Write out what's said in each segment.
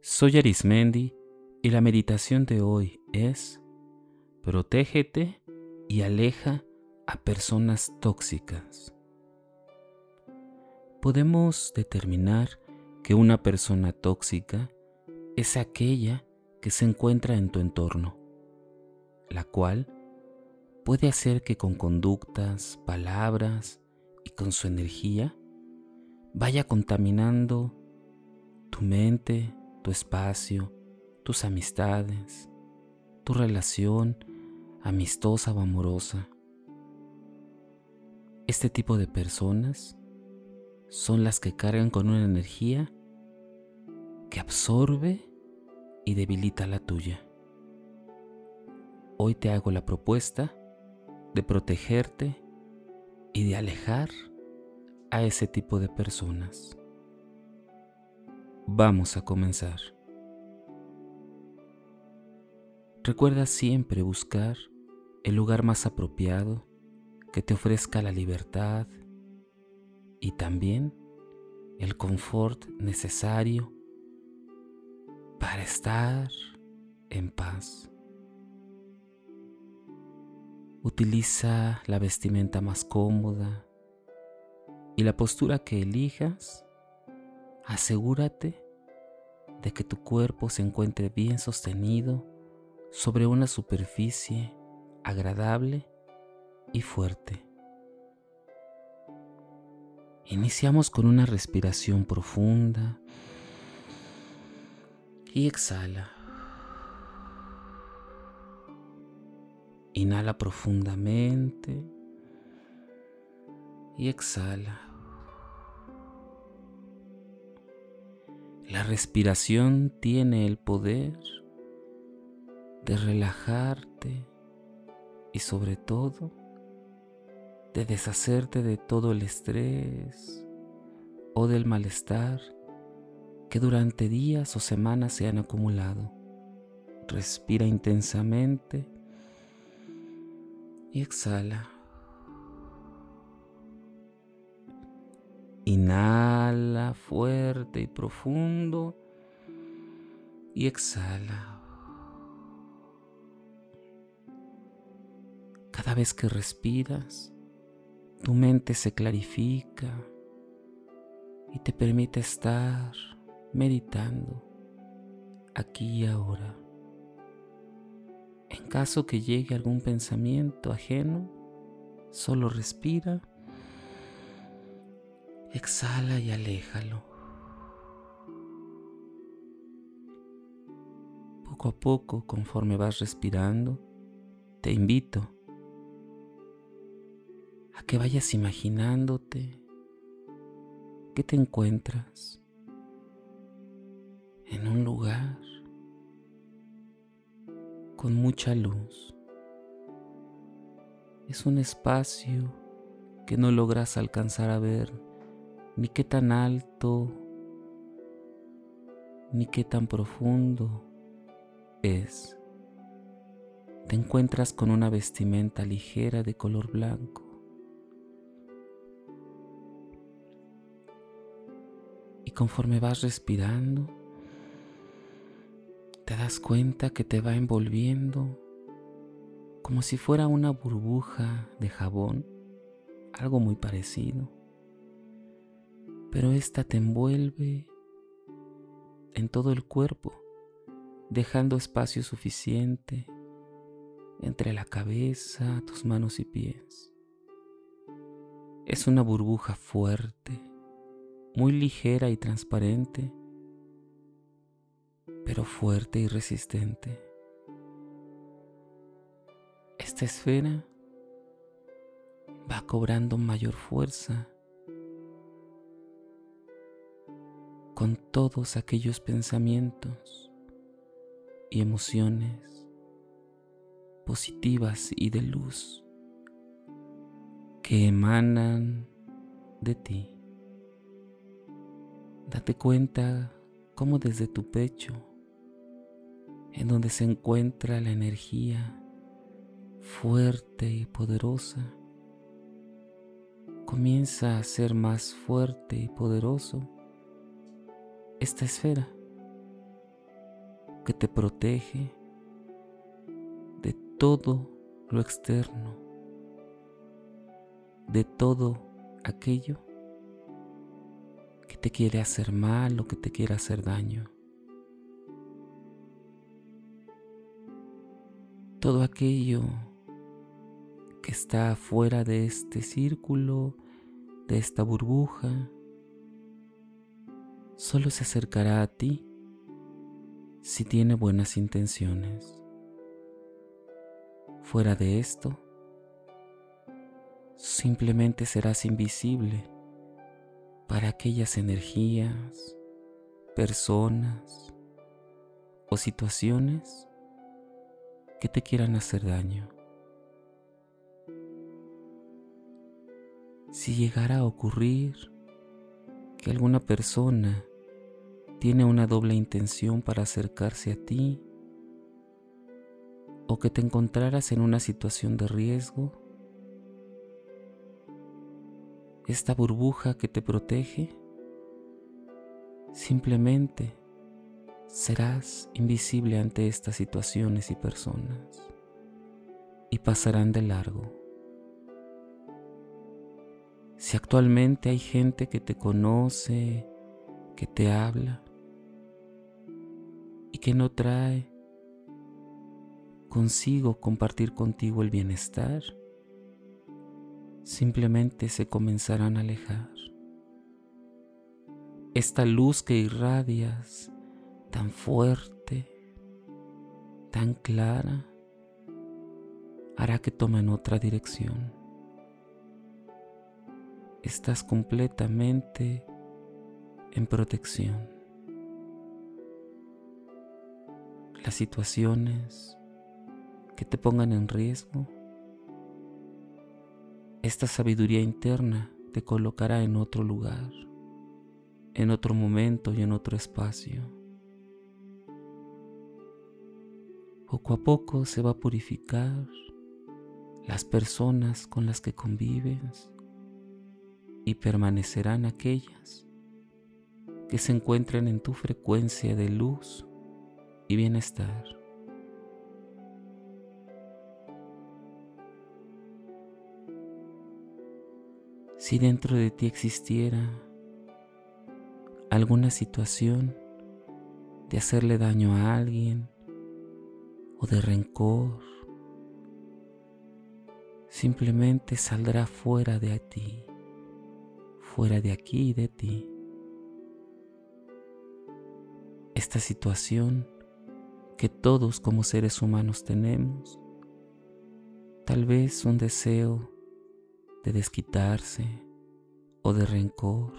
Soy Arismendi y la meditación de hoy es Protégete y aleja a personas tóxicas. Podemos determinar que una persona tóxica es aquella que se encuentra en tu entorno, la cual puede hacer que con conductas, palabras y con su energía vaya contaminando tu mente, tu espacio, tus amistades, tu relación amistosa o amorosa. Este tipo de personas son las que cargan con una energía que absorbe y debilita la tuya. Hoy te hago la propuesta de protegerte y de alejar a ese tipo de personas. Vamos a comenzar. Recuerda siempre buscar el lugar más apropiado que te ofrezca la libertad y también el confort necesario para estar en paz. Utiliza la vestimenta más cómoda y la postura que elijas asegúrate de que tu cuerpo se encuentre bien sostenido sobre una superficie agradable y fuerte. Iniciamos con una respiración profunda y exhala. Inhala profundamente y exhala. La respiración tiene el poder de relajarte y sobre todo de deshacerte de todo el estrés o del malestar que durante días o semanas se han acumulado. Respira intensamente y exhala. Inhala fuerte y profundo y exhala. Cada vez que respiras, tu mente se clarifica y te permite estar meditando aquí y ahora. En caso que llegue algún pensamiento ajeno, solo respira Exhala y aléjalo. Poco a poco, conforme vas respirando, te invito a que vayas imaginándote que te encuentras en un lugar con mucha luz. Es un espacio que no logras alcanzar a ver ni qué tan alto, ni qué tan profundo es. Te encuentras con una vestimenta ligera de color blanco. Y conforme vas respirando, te das cuenta que te va envolviendo como si fuera una burbuja de jabón, algo muy parecido pero esta te envuelve en todo el cuerpo, dejando espacio suficiente entre la cabeza, tus manos y pies. Es una burbuja fuerte, muy ligera y transparente, pero fuerte y resistente. Esta esfera va cobrando mayor fuerza con todos aquellos pensamientos y emociones positivas y de luz que emanan de ti. Date cuenta cómo desde tu pecho, en donde se encuentra la energía fuerte y poderosa, comienza a ser más fuerte y poderoso esta esfera que te protege de todo lo externo, de todo aquello que te quiere hacer mal o que te quiere hacer daño. Todo aquello que está fuera de este círculo, de esta burbuja, solo se acercará a ti si tiene buenas intenciones. Fuera de esto, simplemente serás invisible para aquellas energías, personas o situaciones que te quieran hacer daño. Si llegara a ocurrir que alguna persona tiene una doble intención para acercarse a ti o que te encontraras en una situación de riesgo, esta burbuja que te protege, simplemente serás invisible ante estas situaciones y personas y pasarán de largo. Si actualmente hay gente que te conoce, que te habla, y que no trae consigo compartir contigo el bienestar, simplemente se comenzarán a alejar. Esta luz que irradias tan fuerte, tan clara, hará que tomen otra dirección. Estás completamente en protección. las situaciones que te pongan en riesgo, esta sabiduría interna te colocará en otro lugar, en otro momento y en otro espacio. Poco a poco se va a purificar las personas con las que convives y permanecerán aquellas que se encuentren en tu frecuencia de luz y bienestar. Si dentro de ti existiera alguna situación de hacerle daño a alguien o de rencor, simplemente saldrá fuera de ti, fuera de aquí y de ti. Esta situación que todos como seres humanos tenemos. Tal vez un deseo de desquitarse o de rencor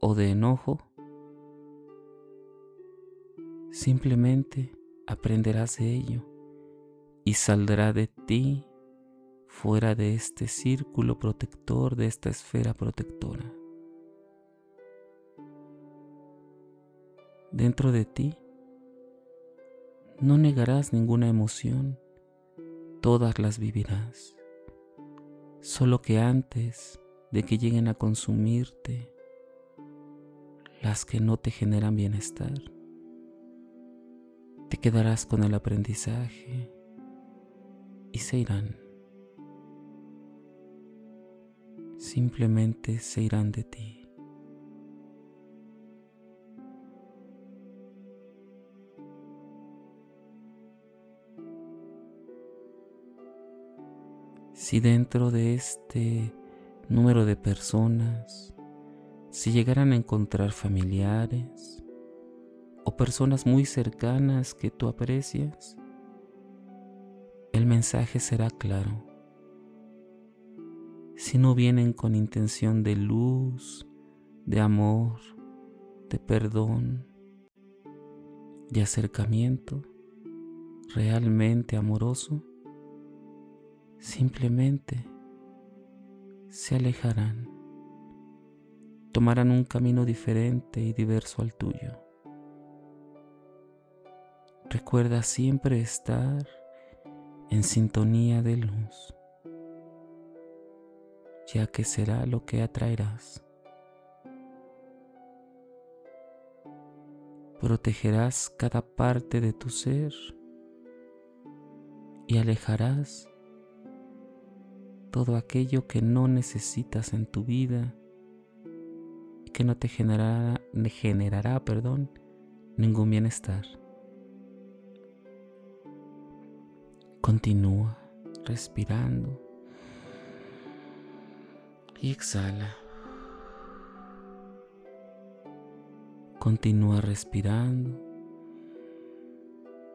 o de enojo. Simplemente aprenderás de ello y saldrá de ti fuera de este círculo protector, de esta esfera protectora. Dentro de ti no negarás ninguna emoción, todas las vivirás. Solo que antes de que lleguen a consumirte las que no te generan bienestar, te quedarás con el aprendizaje y se irán. Simplemente se irán de ti. si dentro de este número de personas, si llegaran a encontrar familiares o personas muy cercanas que tú aprecias, el mensaje será claro. Si no vienen con intención de luz, de amor, de perdón, de acercamiento realmente amoroso, simplemente se alejarán, tomarán un camino diferente y diverso al tuyo. Recuerda siempre estar en sintonía de luz, ya que será lo que atraerás. protegerás cada parte de tu ser y alejarás todo aquello que no necesitas en tu vida y que no te generará, perdón, ningún bienestar. Continúa respirando y exhala. Continúa respirando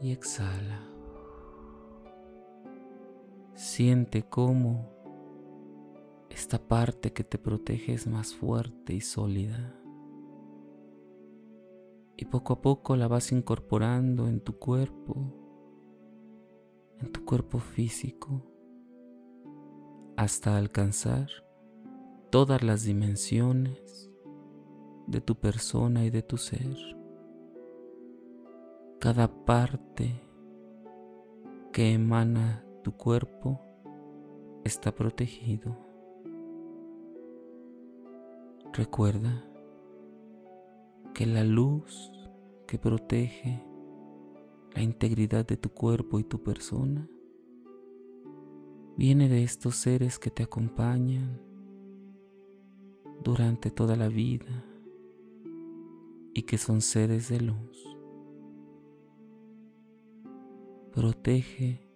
y exhala. Siente cómo esta parte que te protege es más fuerte y sólida. Y poco a poco la vas incorporando en tu cuerpo, en tu cuerpo físico, hasta alcanzar todas las dimensiones de tu persona y de tu ser. Cada parte que emana tu cuerpo está protegido. Recuerda que la luz que protege la integridad de tu cuerpo y tu persona viene de estos seres que te acompañan durante toda la vida y que son seres de luz. Protege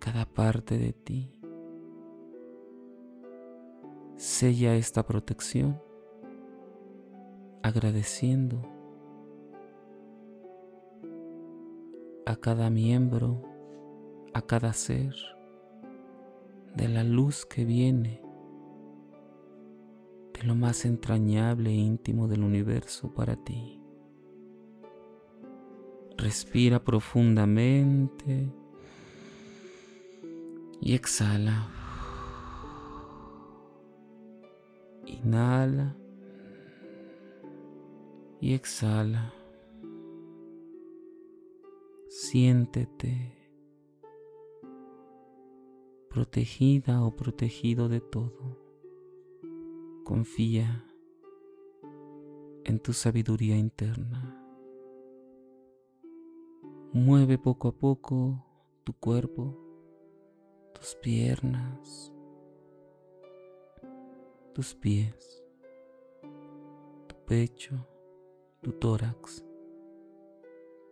cada parte de ti. Sella esta protección agradeciendo a cada miembro, a cada ser, de la luz que viene lo más entrañable e íntimo del universo para ti. Respira profundamente y exhala. Inhala y exhala. Siéntete protegida o protegido de todo. Confía en tu sabiduría interna. Mueve poco a poco tu cuerpo, tus piernas, tus pies, tu pecho, tu tórax,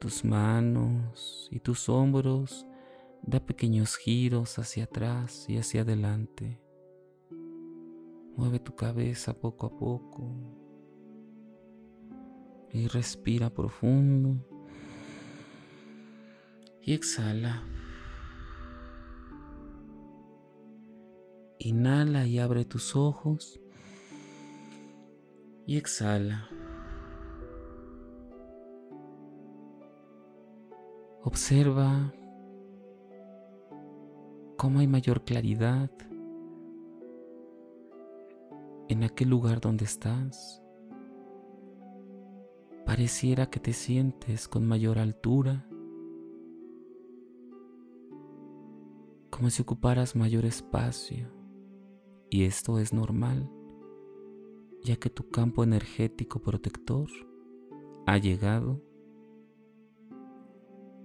tus manos y tus hombros. Da pequeños giros hacia atrás y hacia adelante Mueve tu cabeza poco a poco y respira profundo y exhala. Inhala y abre tus ojos y exhala. Observa cómo hay mayor claridad en aquel lugar donde estás. Pareciera que te sientes con mayor altura, como si ocuparas mayor espacio. Y esto es normal, ya que tu campo energético protector ha llegado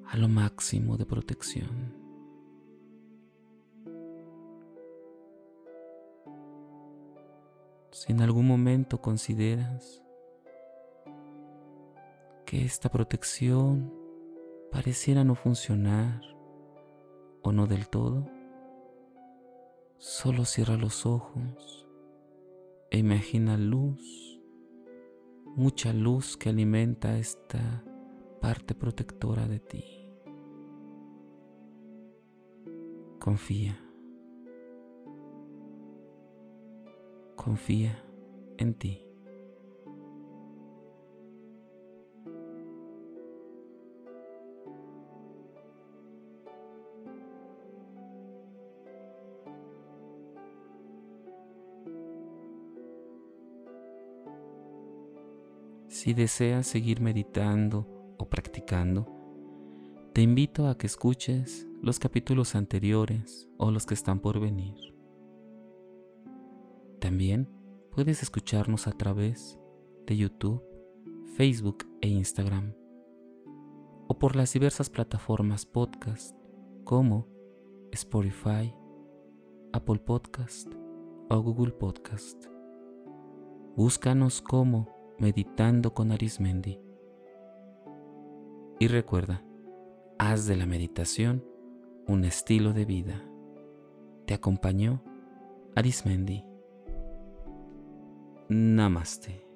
a lo máximo de protección. Si en algún momento consideras que esta protección pareciera no funcionar o no del todo, solo cierra los ojos e imagina luz, mucha luz que alimenta esta parte protectora de ti. Confía. Confía en ti. Si deseas seguir meditando o practicando, te invito a que escuches los capítulos anteriores o los que están por venir. También puedes escucharnos a través de YouTube, Facebook e Instagram, o por las diversas plataformas podcast como Spotify, Apple Podcast o Google Podcast. Búscanos como Meditando con Arismendi. Y recuerda, haz de la meditación un estilo de vida. Te acompañó Arismendi. Namaste.